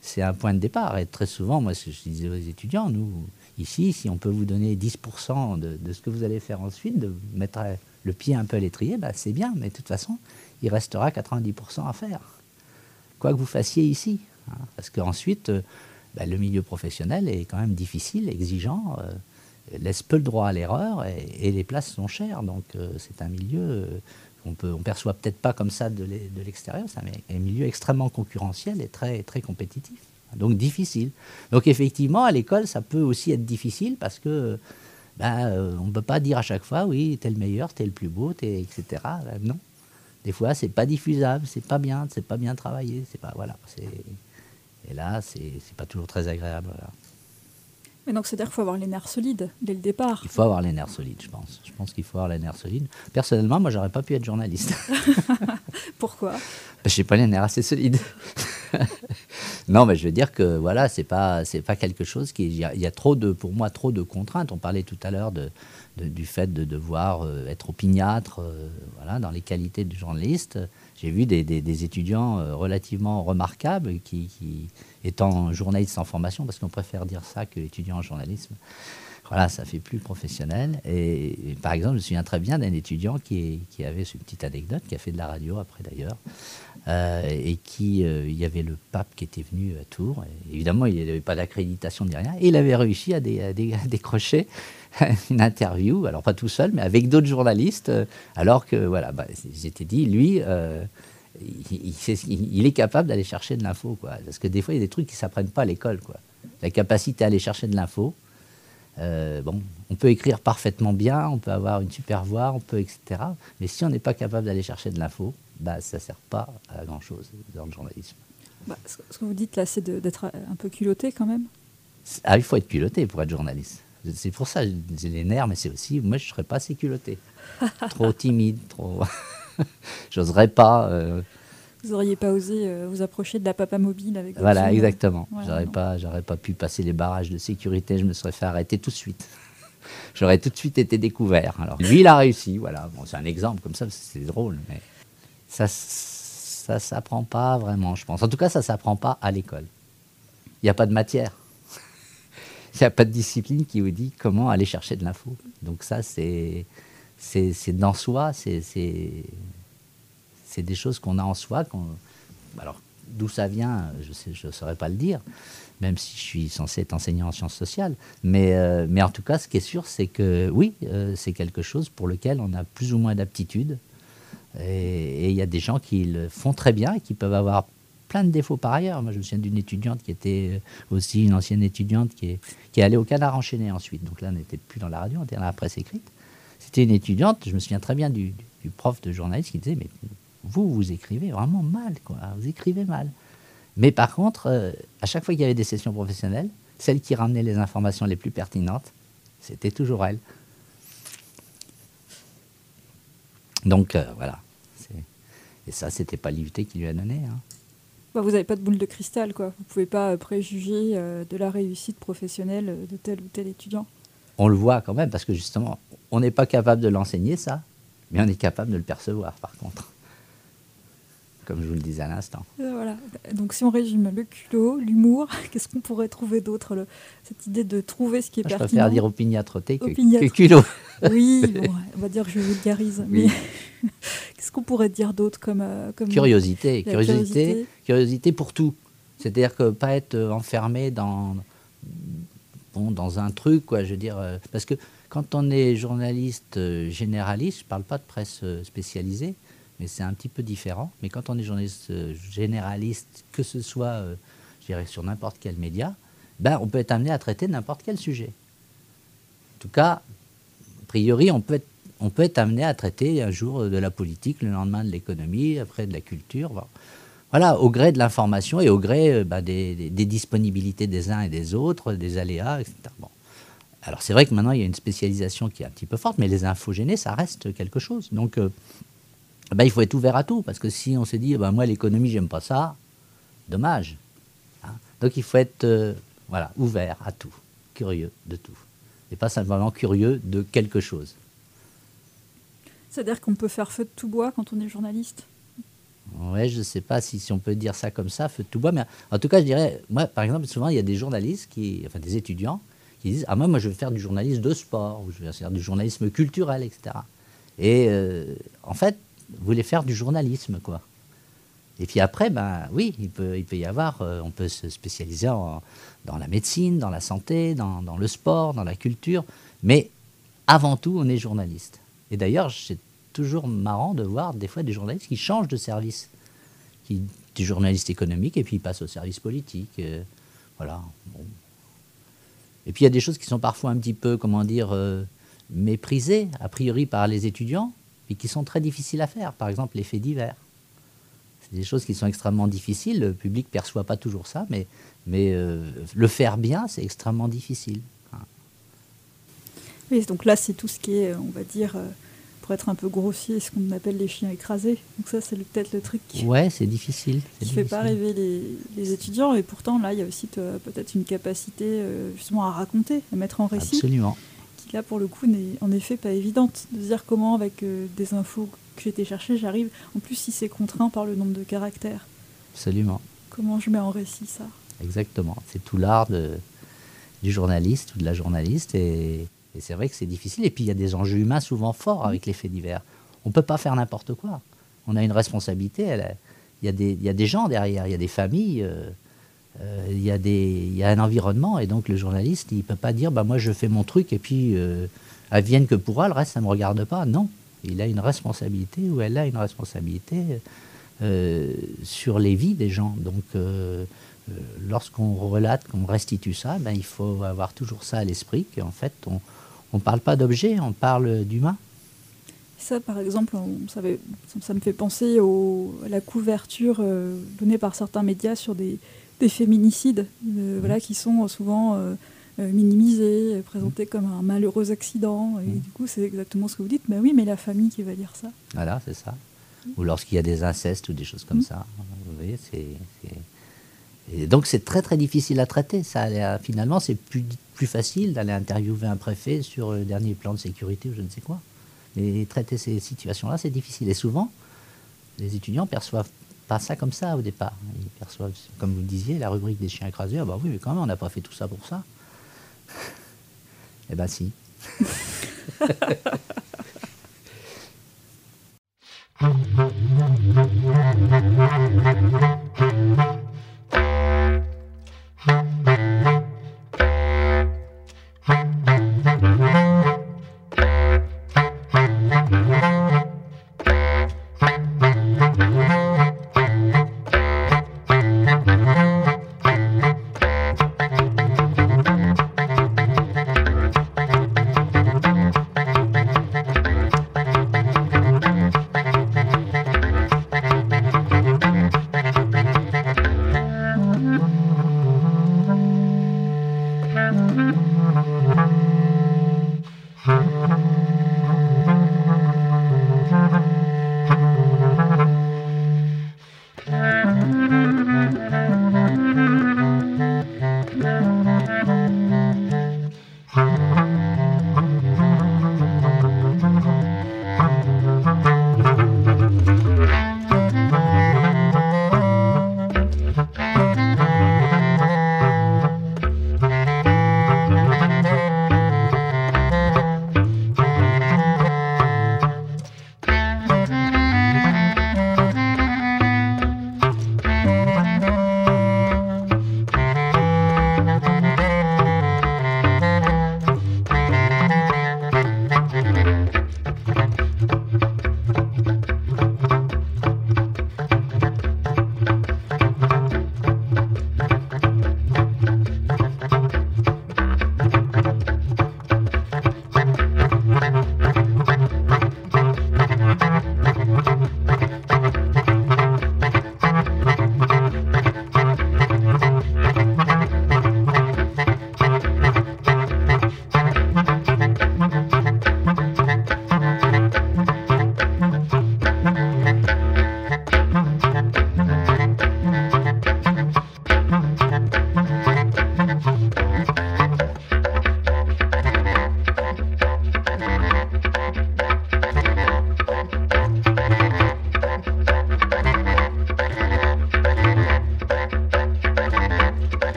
c'est un point de départ. Et très souvent, moi, je disais aux étudiants, nous, ici, si on peut vous donner 10% de, de, ce que vous allez faire ensuite, de mettre le pied un peu à l'étrier, bah, c'est bien, mais de toute façon, il restera 90% à faire. Quoi que vous fassiez ici. Hein, parce qu'ensuite, euh, bah, le milieu professionnel est quand même difficile, exigeant, euh, laisse peu le droit à l'erreur et, les places sont chères. Donc euh, c'est un milieu qu'on peut, on perçoit peut-être pas comme ça de l'extérieur, c'est un, milieu extrêmement concurrentiel et très, très compétitif. Donc difficile. Donc effectivement, à l'école, ça peut aussi être difficile parce que bah, on ne peut pas dire à chaque fois, oui, t'es le meilleur, t'es le plus beau, etc. non. Des fois, c'est pas diffusable, c'est pas bien, c'est pas bien travaillé, c'est pas voilà. Et là, c'est pas toujours très agréable. Mais donc, c'est-à-dire qu'il faut avoir les nerfs solides dès le départ. Il faut avoir les nerfs solides, je pense. Je pense qu'il faut avoir les nerfs solides. Personnellement, moi, j'aurais pas pu être journaliste. Pourquoi? Je n'ai pas les nerfs assez solides. non, mais je veux dire que voilà, c'est pas c'est pas quelque chose qui il y, a trop de pour moi trop de contraintes. On parlait tout à l'heure de, du fait de devoir euh, être opiniâtre, euh, voilà, dans les qualités du journaliste. J'ai vu des, des, étudiants euh, relativement remarquables qui, étant journalistes en formation, parce qu'on préfère dire ça que étudiants en journalisme, voilà, ça fait plus professionnel. Et, par exemple, je me souviens très bien d'un étudiant qui, qui, avait une petite anecdote, qui a fait de la radio après d'ailleurs, euh, et qui, euh, il y avait le pape qui était venu à Tours. évidemment, il n'avait pas d'accréditation ni rien, et il avait réussi à, décrocher une interview, alors pas tout seul, mais avec d'autres journalistes, alors que, voilà, bah, j'étais dit, lui, euh, il, il, est capable d'aller chercher de l'info, quoi. Parce que des fois, il y a des trucs qui ne s'apprennent pas à l'école, quoi. La capacité à aller chercher de l'info, euh, bon, on peut écrire parfaitement bien, on peut avoir une super voix, on peut, etc. Mais si on n'est pas capable d'aller chercher de l'info, bah, ça ne sert pas à grand-chose dans le journalisme. Bah, ce que vous dites là, c'est d'être un peu culotté quand même? Ah, il faut être culotté pour être journaliste. C'est pour ça, j'ai les nerfs, mais c'est aussi, moi, je ne serais pas assez culotté. trop timide, trop... J'oserais pas... Euh, vous n'auriez pas osé euh, vous approcher de la papa mobile avec Voilà, exactement. j'aurais pas, j'aurais pas pu passer les barrages de sécurité. Je me serais fait arrêter tout de suite. j'aurais tout de suite été découvert. Alors lui, il a réussi. Voilà, bon, c'est un exemple comme ça, c'est drôle, mais ça, ça s'apprend pas vraiment, je pense. En tout cas, ça s'apprend pas à l'école. Il n'y a pas de matière. N'y a pas de discipline qui vous dit comment aller chercher de l'info. Donc ça, c'est, dans soi, c'est c'est des choses qu'on a en soi. Alors, d'où ça vient, je ne saurais pas le dire, même si je suis censé être enseignant en sciences sociales. Mais, euh, mais en tout cas, ce qui est sûr, c'est que oui, euh, c'est quelque chose pour lequel on a plus ou moins d'aptitude. Et il y a des gens qui le font très bien et qui peuvent avoir plein de défauts par ailleurs. Moi, je me souviens d'une étudiante qui était aussi une ancienne étudiante qui est, qui est allée au Canard enchaîné ensuite. Donc là, on n'était plus dans la radio, on était dans la presse écrite. C'était une étudiante, je me souviens très bien du, du prof de journaliste qui disait, mais vous, vous écrivez vraiment mal, quoi. Vous écrivez mal. Mais par contre, euh, à chaque fois qu'il y avait des sessions professionnelles, celle qui ramenait les informations les plus pertinentes, c'était toujours elle. Donc euh, voilà. Et ça, c'était pas l'IUT qui lui a donné. Hein. Bah, vous n'avez pas de boule de cristal, quoi. Vous pouvez pas euh, préjuger de la réussite professionnelle de tel ou tel étudiant. On le voit quand même, parce que justement, on n'est pas capable de l'enseigner, ça, mais on est capable de le percevoir, par contre comme je vous le disais à l'instant. Euh, voilà. Donc si on résume le culot, l'humour, qu'est-ce qu'on pourrait trouver d'autre Cette idée de trouver ce qui est pertinent. Je préfère dire opiniâtreté que, que culot. Oui, on va dire que je vulgarise. Mais qu'est-ce qu'on pourrait dire d'autre comme, euh, comme, curiosité, curiosité, curiosité, pour tout. C'est-à-dire que pas être euh, enfermé dans, bon, dans un truc, quoi. Je veux dire, parce que quand on est journaliste généraliste, je ne parle pas de presse spécialisée, mais c'est un petit peu différent. Mais quand on est journaliste euh, généraliste, que ce soit euh, je dirais, sur n'importe quel média, ben, on peut être amené à traiter n'importe quel sujet. En tout cas, a priori, on peut être, on peut être amené à traiter un jour de la politique, le lendemain de l'économie, après de la culture. Voilà, au gré de l'information et au gré euh, ben, des, disponibilités des uns et des autres, des aléas, etc. Bon. Alors c'est vrai que maintenant il y a une spécialisation qui est un petit peu forte, mais les infogénés, ça reste quelque chose. Donc ben, il faut être ouvert à tout. Parce que si on se dit, ben, moi, l'économie, j'aime pas ça, dommage. Hein. Donc il faut être euh, Voilà, ouvert à tout, curieux de tout. Et pas simplement curieux de quelque chose. C'est-à-dire qu'on peut faire feu de tout bois quand on est journaliste Ouais, je ne sais pas si, on peut dire ça comme ça, feu de tout bois, mais en tout cas, je dirais, moi, par exemple, souvent, il y a des journalistes, qui, enfin des étudiants, qui disent Ah, moi, moi, je veux faire du journalisme de sport, ou je veux faire du journalisme culturel, etc. Et euh, en fait, vous voulez faire du journalisme, quoi. Et puis après, ben oui, il peut, y avoir, euh, on peut se spécialiser dans la médecine, dans la santé, dans, le sport, dans la culture, mais avant tout, on est journaliste. Et d'ailleurs, c'est toujours marrant de voir des fois des journalistes qui changent de service, qui du journaliste économique et puis ils passent au service politique. Euh, voilà. Et puis il y a des choses qui sont parfois un petit peu, comment dire, euh, méprisées a priori par les étudiants, et qui sont très difficiles à faire. Par exemple, les faits divers. C'est des choses qui sont extrêmement difficiles. Le public ne perçoit pas toujours ça, mais, mais euh, le faire bien, c'est extrêmement difficile. Oui, donc là, c'est tout ce qui est, on va dire, euh, pour être un peu grossier, ce qu'on appelle les chiens écrasés. Donc ça, c'est peut-être le truc qui ouais, c'est difficile. Qui ne fait pas rêver les, les, étudiants. Et pourtant, là, il y a aussi peut-être une capacité euh, justement à raconter, à mettre en récit. Absolument. Qui, là, pour le coup, n'est en effet pas évidente. De se dire comment, avec euh, des infos que j'ai été chercher, j'arrive. En plus, si c'est contraint par le nombre de caractères. Absolument. Comment je mets en récit ça? Exactement. C'est tout l'art du journaliste ou de la journaliste. Et, et c'est vrai que c'est difficile. Et puis, il y a des enjeux humains souvent forts avec les faits divers. On ne peut pas faire n'importe quoi. On a une responsabilité. Il, y a des, il y a des gens derrière, il y a des familles. Euh, euh, il, y a des, il y a un environnement et donc le journaliste il peut pas dire bah moi je fais mon truc et puis euh, advienne que pourra le reste ça me regarde pas non il a une responsabilité ou elle a une responsabilité euh, sur les vies des gens. Donc, lorsqu'on relate, qu'on restitue ça, ben, il faut avoir toujours ça à l'esprit, qu'en fait, on ne parle pas d'objet, on parle d'humain. Ça, par exemple, on, ça, ça, me fait penser au, à la couverture euh, donnée par certains médias sur des, des féminicides, euh, mmh. voilà, qui sont souvent euh, minimisés, présentés mmh. comme un malheureux accident. Et mmh. du coup, c'est exactement ce que vous dites. Mais oui, mais la famille qui va lire ça. Voilà, c'est ça. Ou lorsqu'il y a des incestes ou des choses comme ça. Vous voyez, c'est. Et donc c'est très très difficile à traiter. Ça, euh, finalement, c'est plus, plus facile d'aller interviewer un préfet sur euh, le dernier plan de sécurité ou je ne sais quoi. Mais traiter ces situations-là, c'est difficile. Et souvent, les étudiants perçoivent pas ça comme ça au départ. Ils perçoivent, comme vous le disiez, la rubrique des chiens écrasés. Ah bah oui, mais quand même, on n'a pas fait tout ça pour ça. eh ben si.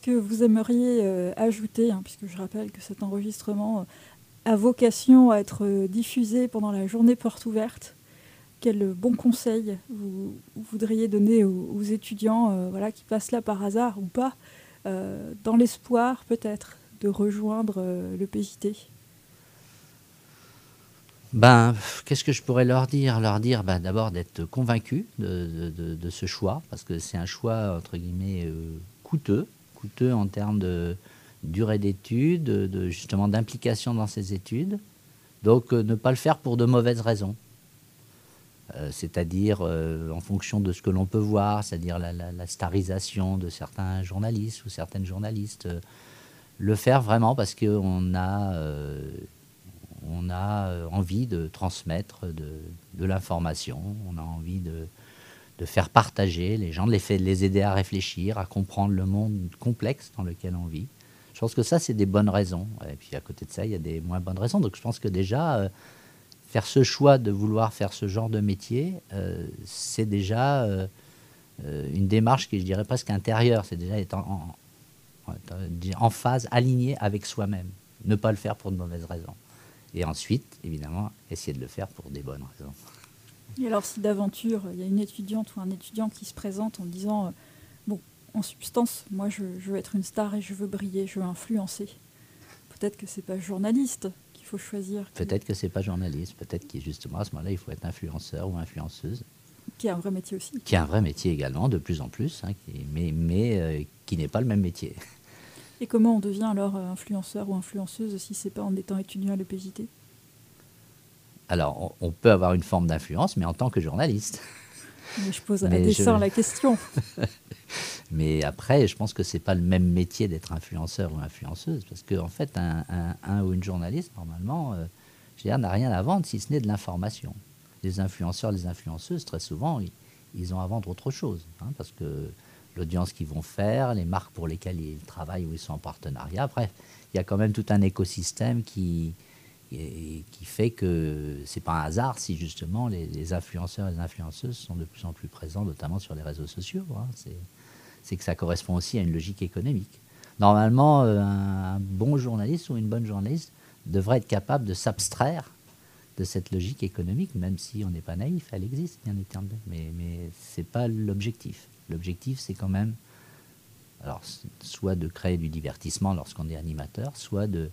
que vous aimeriez euh, ajouter, hein, puisque je rappelle que cet enregistrement a vocation à être diffusé pendant la journée porte ouverte Quel bon conseil vous, voudriez donner aux, étudiants voilà, qui passent là par hasard ou pas, dans l'espoir peut-être de rejoindre le PJT ben, qu'est-ce que je pourrais leur dire? Leur dire ben, d'abord d'être convaincus de, ce choix, parce que c'est un choix, entre guillemets, euh, coûteux, coûteux en termes de durée d'études, de, justement d'implication dans ces études. Donc euh, ne pas le faire pour de mauvaises raisons. Euh, c'est-à-dire en fonction de ce que l'on peut voir, c'est-à-dire la, starisation de certains journalistes ou certaines journalistes. le faire vraiment parce qu'on a on a euh, envie de transmettre de, l'information, on a envie de, faire partager les gens, de les, les, aider à réfléchir, à comprendre le monde complexe dans lequel on vit. Je pense que ça, c'est des bonnes raisons. Et puis à côté de ça, il y a des moins bonnes raisons. Donc je pense que déjà, euh, faire ce choix de vouloir faire ce genre de métier, euh, c'est déjà une démarche qui, je dirais, presque intérieure. C'est déjà être en, en phase, aligné avec soi-même. Ne pas le faire pour de mauvaises raisons. Et ensuite, évidemment, essayer de le faire pour des bonnes raisons. Et alors, si d'aventure, il y a une étudiante ou un étudiant qui se présente en disant euh, Bon, en substance, moi, je, veux être une star et je veux briller, je veux influencer. Peut-être que c'est pas journaliste qu'il faut choisir. Peut-être que c'est pas journaliste. Peut-être que justement, à ce moment-là, il faut être influenceur ou influenceuse. Qui est un vrai métier aussi. Qui est un vrai métier également, de plus en plus, hein, mais, mais euh, qui n'est pas le même métier. Et comment on devient alors euh, influenceur ou influenceuse si c'est pas en étant étudiant à l'EPJT Alors, on, peut avoir une forme d'influence, mais en tant que journaliste. je pose à dessein la question. mais après, je pense que c'est pas le même métier d'être influenceur ou influenceuse, parce qu'en en fait, un, ou une journaliste, normalement, euh, n'a rien à vendre si ce n'est de l'information. Les influenceurs, les influenceuses, très souvent, ils, ont à vendre autre chose, hein, parce que l'audience qu'ils vont faire, les marques pour lesquelles ils travaillent ou ils sont en partenariat. Bref, il y a quand même tout un écosystème qui, qui fait que c'est pas un hasard si justement les, influenceurs et les influenceuses sont de plus en plus présents, notamment sur les réseaux sociaux. Hein. C'est que ça correspond aussi à une logique économique. Normalement, euh, un, bon journaliste ou une bonne journaliste devrait être capable de s'abstraire de cette logique économique, même si on n'est pas naïf, elle existe bien éternellement, mais, mais ce n'est pas l'objectif. L'objectif, c'est quand même, alors, soit de créer du divertissement lorsqu'on est animateur, soit de,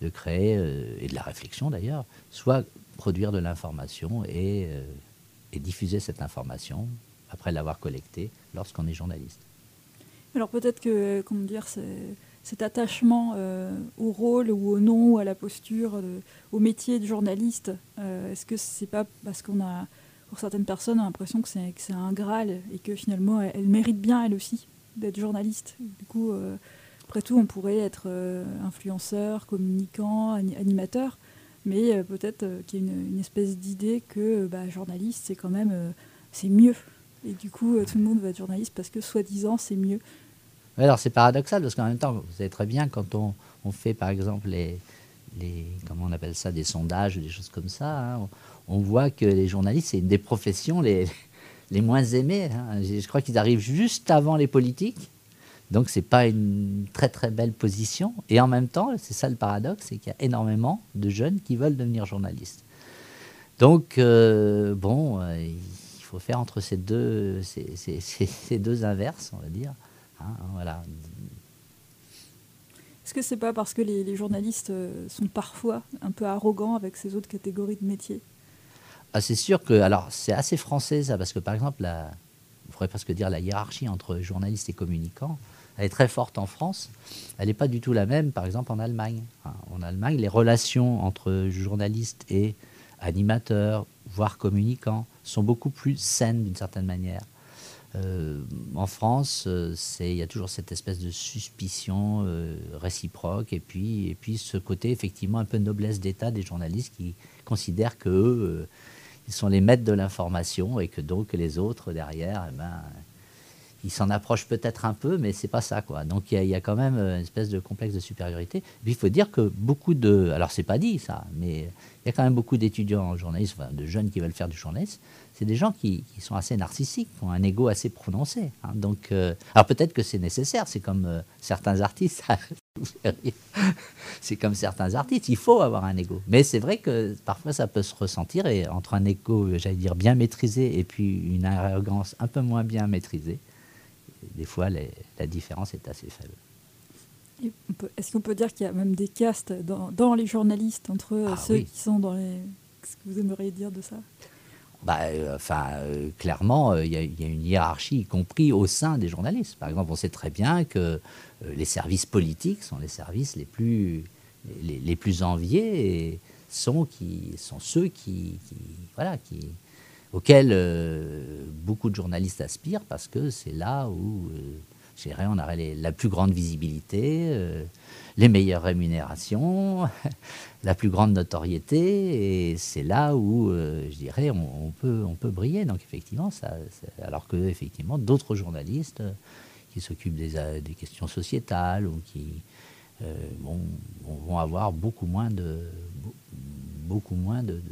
de créer, euh, et de la réflexion d'ailleurs, soit produire de l'information et, euh, et, diffuser cette information après l'avoir collectée lorsqu'on est journaliste. Alors peut-être que, comment dire, cet attachement euh, au rôle ou au nom ou à la posture, au métier de journaliste, est-ce que c'est pas parce qu'on a pour certaines personnes, l'impression que c'est un Graal et que finalement, elle, mérite bien, elle aussi, d'être journaliste? Du coup, après tout, on pourrait être euh, influenceur, communicant, animateur, mais euh, peut-être qu'il y a une, espèce d'idée que bah, journaliste, c'est quand même c'est mieux. Et du coup, tout le monde va être journaliste parce que soi-disant, c'est mieux. alors c'est paradoxal parce qu'en même temps, vous savez très bien, quand on, fait par exemple les, les, comment on appelle ça, des sondages ou des choses comme ça, hein, on voit que les journalistes, c'est une des professions les, les moins aimées. Hein. Je crois qu'ils arrivent juste avant les politiques. Donc ce n'est pas une très très belle position. Et en même temps, c'est ça le paradoxe, c'est qu'il y a énormément de jeunes qui veulent devenir journalistes. Donc euh, bon, euh, il faut faire entre ces deux, ces, ces, deux inverses, on va dire. Hein, voilà. Est-ce que c'est pas parce que les, les, journalistes euh, sont parfois un peu arrogants avec ces autres catégories de métiers? Ah, c'est sûr que, alors c'est assez français ça, parce que par exemple, la, on pourrait presque dire la hiérarchie entre journalistes et communicants, elle est très forte en France. Elle n'est pas du tout la même, par exemple, en Allemagne. en Allemagne, les relations entre journalistes et animateurs, voire communicants, sont beaucoup plus saines d'une certaine manière. Euh, en France, euh, il y a toujours cette espèce de suspicion euh, réciproque et puis, ce côté effectivement un peu noblesse d'État des journalistes qui considèrent que ils sont les maîtres de l'information et que donc les autres derrière, eh ben, ils s'en approchent peut-être un peu, mais c'est pas ça quoi. Donc il y, a quand même une espèce de complexe de supériorité. Puis il faut dire que beaucoup de, alors c'est pas dit ça, mais il y a quand même beaucoup d'étudiants en journalisme, de jeunes qui veulent faire du journalisme. c'est des gens qui, sont assez narcissiques, qui ont un ego assez prononcé. Hein. Donc, euh, alors peut-être que c'est nécessaire, c'est comme euh, certains artistes. c'est comme certains artistes, il faut avoir un ego. Mais c'est vrai que parfois ça peut se ressentir, et entre un ego, j'allais dire, bien maîtrisé et puis une arrogance un peu moins bien maîtrisée, des fois la différence est assez faible. Est-ce qu'on peut dire qu'il y a même des castes dans, les journalistes entre euh, ah ceux qui sont dans les... Qu'est-ce que vous aimeriez dire de ça? Bah, euh, enfin, euh, clairement, il y, a une hiérarchie, y compris au sein des journalistes. Par exemple, on sait très bien que les services politiques sont les services les plus, les, plus enviés et sont, qui, sont ceux qui, voilà, qui, auxquels beaucoup de journalistes aspirent parce que c'est là où on aurait la plus grande visibilité, euh, les meilleures rémunérations, la plus grande notoriété, et c'est là où, euh, je dirais, on, peut, on peut briller. Donc effectivement, ça, alors que effectivement d'autres journalistes euh, qui s'occupent des, questions sociétales ou qui vont avoir beaucoup moins de beaucoup moins de,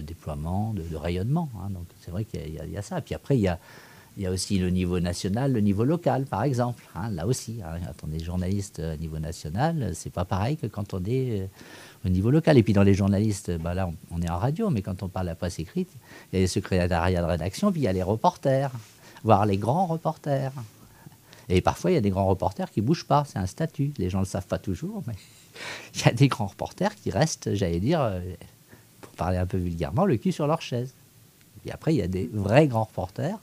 déploiement, de, rayonnement. Hein. Donc c'est vrai qu'il y, a ça. Puis après, il y a aussi le niveau national, le niveau local, par exemple. Hein, là aussi, hein, quand on est journaliste au niveau national, c'est pas pareil que quand on est euh, au niveau local. Et puis dans les journalistes, bah là, on, est en radio, mais quand on parle de la presse écrite, il y a les secrétariats de rédaction, puis il y a les reporters, voire les grands reporters. Et parfois, il y a des grands reporters qui bougent pas. C'est un statut. Les gens ne le savent pas toujours, mais il y a des grands reporters qui restent, j'allais dire, euh, pour parler un peu vulgairement, le cul sur leur chaise. Et après, il y a des vrais grands reporters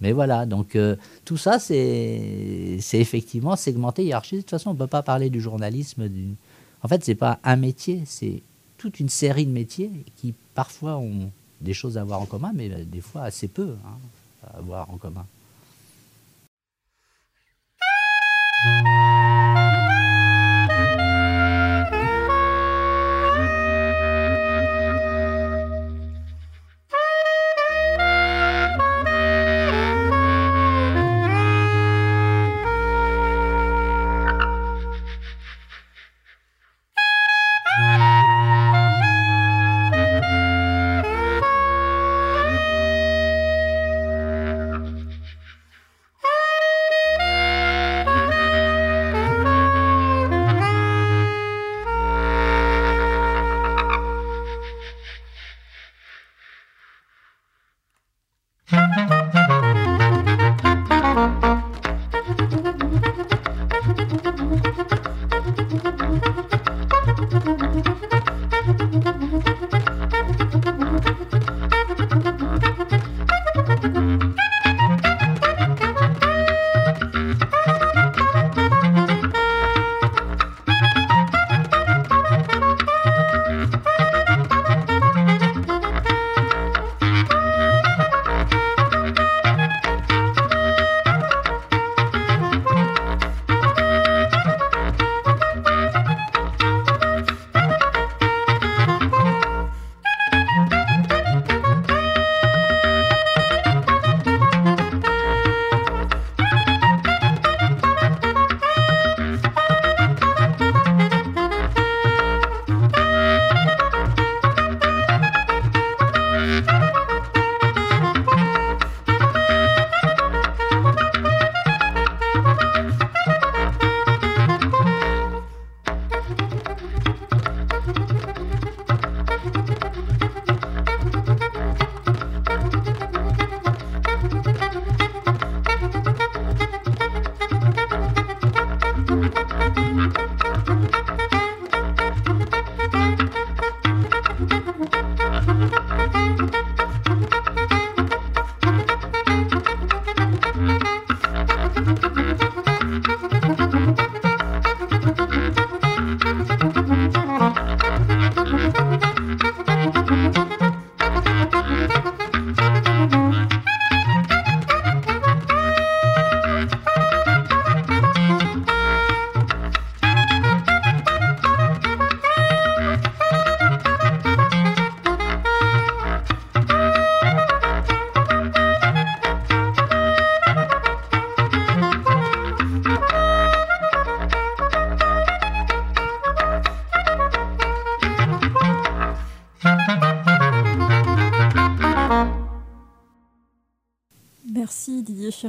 mais voilà, donc euh, tout ça, c'est effectivement segmenté, hiérarchisé. De toute façon, on ne peut pas parler du journalisme. En fait, ce n'est pas un métier, c'est toute une série de métiers qui parfois ont des choses à voir en commun, mais des fois assez peu hein, à voir en commun.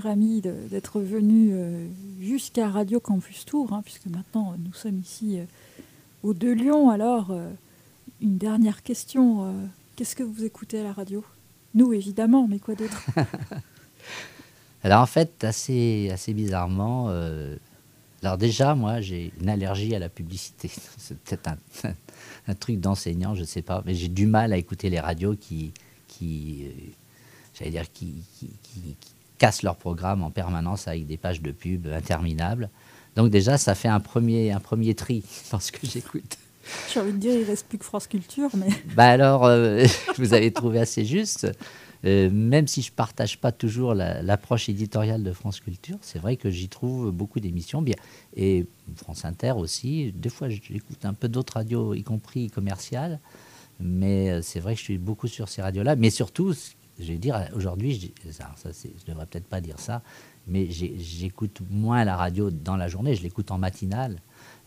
Chirami d'être venu jusqu'à Radio Campus Tour, hein, puisque maintenant nous sommes ici au De Lyon. Alors, une dernière question. Qu'est-ce que vous écoutez à la radio? Nous, évidemment, mais quoi d'autre? Alors en fait, assez, assez bizarrement, euh, alors déjà, moi, j'ai une allergie à la publicité. C'est peut-être un, truc d'enseignant, je ne sais pas, mais j'ai du mal à écouter les radios qui, euh, j'allais dire, qui, cassent leur programme en permanence avec des pages de pub interminables. Donc déjà, ça fait un premier, un premier tri dans ce que j'écoute. J'ai envie de dire, il reste plus que France Culture, mais... Bah alors, euh, vous avez trouvé assez juste. Euh, même si je ne partage pas toujours l'approche éditoriale de France Culture, c'est vrai que j'y trouve beaucoup d'émissions bien. Et France Inter aussi. Des fois, j'écoute un peu d'autres radios, y compris commerciales. Mais euh, c'est vrai que je suis beaucoup sur ces radios-là. Mais surtout, je vais dire, aujourd'hui, je ne devrais peut-être pas dire ça, mais j'écoute moins la radio dans la journée. Je l'écoute en matinale.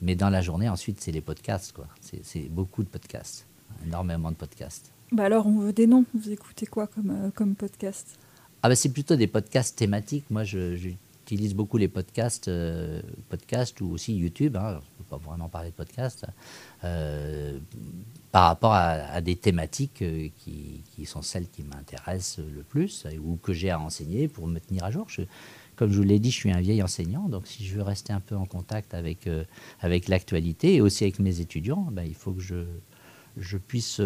Mais dans la journée, ensuite, c'est les podcasts. C'est beaucoup de podcasts. Énormément de podcasts. Bah alors, on veut des noms. Vous écoutez quoi comme, euh, comme podcast? Ah bah C'est plutôt des podcasts thématiques. Moi, j'utilise beaucoup les podcasts, euh, podcasts ou aussi YouTube. Hein. Pas vraiment parler de podcasts. Euh, par rapport à, des thématiques qui, qui, sont celles qui m'intéressent le plus ou que j'ai à enseigner pour me tenir à jour. comme je vous l'ai dit, je suis un vieil enseignant, donc si je veux rester un peu en contact avec, avec l'actualité et aussi avec mes étudiants, ben, il faut que je, je puisse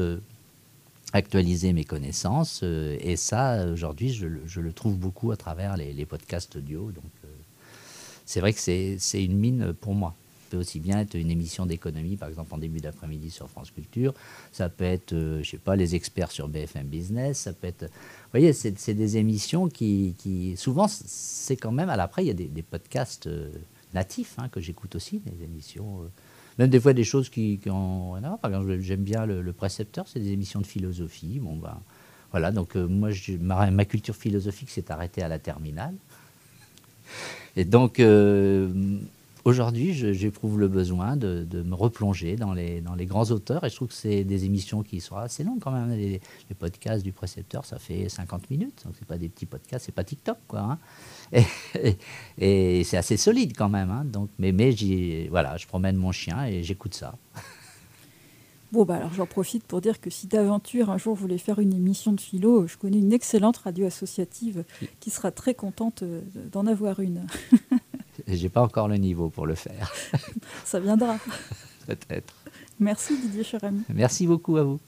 actualiser mes connaissances. Euh, et ça, aujourd'hui, je, le trouve beaucoup à travers les, podcasts audio. Donc, euh, c'est vrai que c'est une mine pour moi. Peut aussi bien être une émission d'économie, par exemple en début d'après-midi sur France Culture. Ça peut être, euh, je sais pas, les experts sur BFM Business. Ça peut être, vous voyez, c'est des émissions qui, qui souvent, c'est quand même. Alors après, il y a des, podcasts natifs hein, que j'écoute aussi, des émissions même des fois des choses qui, ont à voir. Par exemple, j'aime bien le, précepteur, c'est des émissions de philosophie. Bon, ben, voilà, donc euh, moi, ma, ma, culture philosophique s'est arrêtée à la terminale. Et donc, euh, aujourd'hui, j'éprouve le besoin de, me replonger dans les, dans les grands auteurs. Et je trouve que c'est des émissions qui sont assez longues quand même. Les, podcasts du précepteur, ça fait 50 minutes. Donc, c'est pas des petits podcasts, c'est pas TikTok, quoi. Hein. Et, c'est assez solide quand même. Hein. Donc, mais mais voilà, je promène mon chien et j'écoute ça. Bon, bah alors j'en profite pour dire que si d'aventure un jour vous voulez faire une émission de philo, je connais une excellente radio associative qui sera très contente euh, d'en avoir une. J'ai pas encore le niveau pour le faire. Ça viendra. Peut-être. Merci Didier Cherami. Merci beaucoup à vous.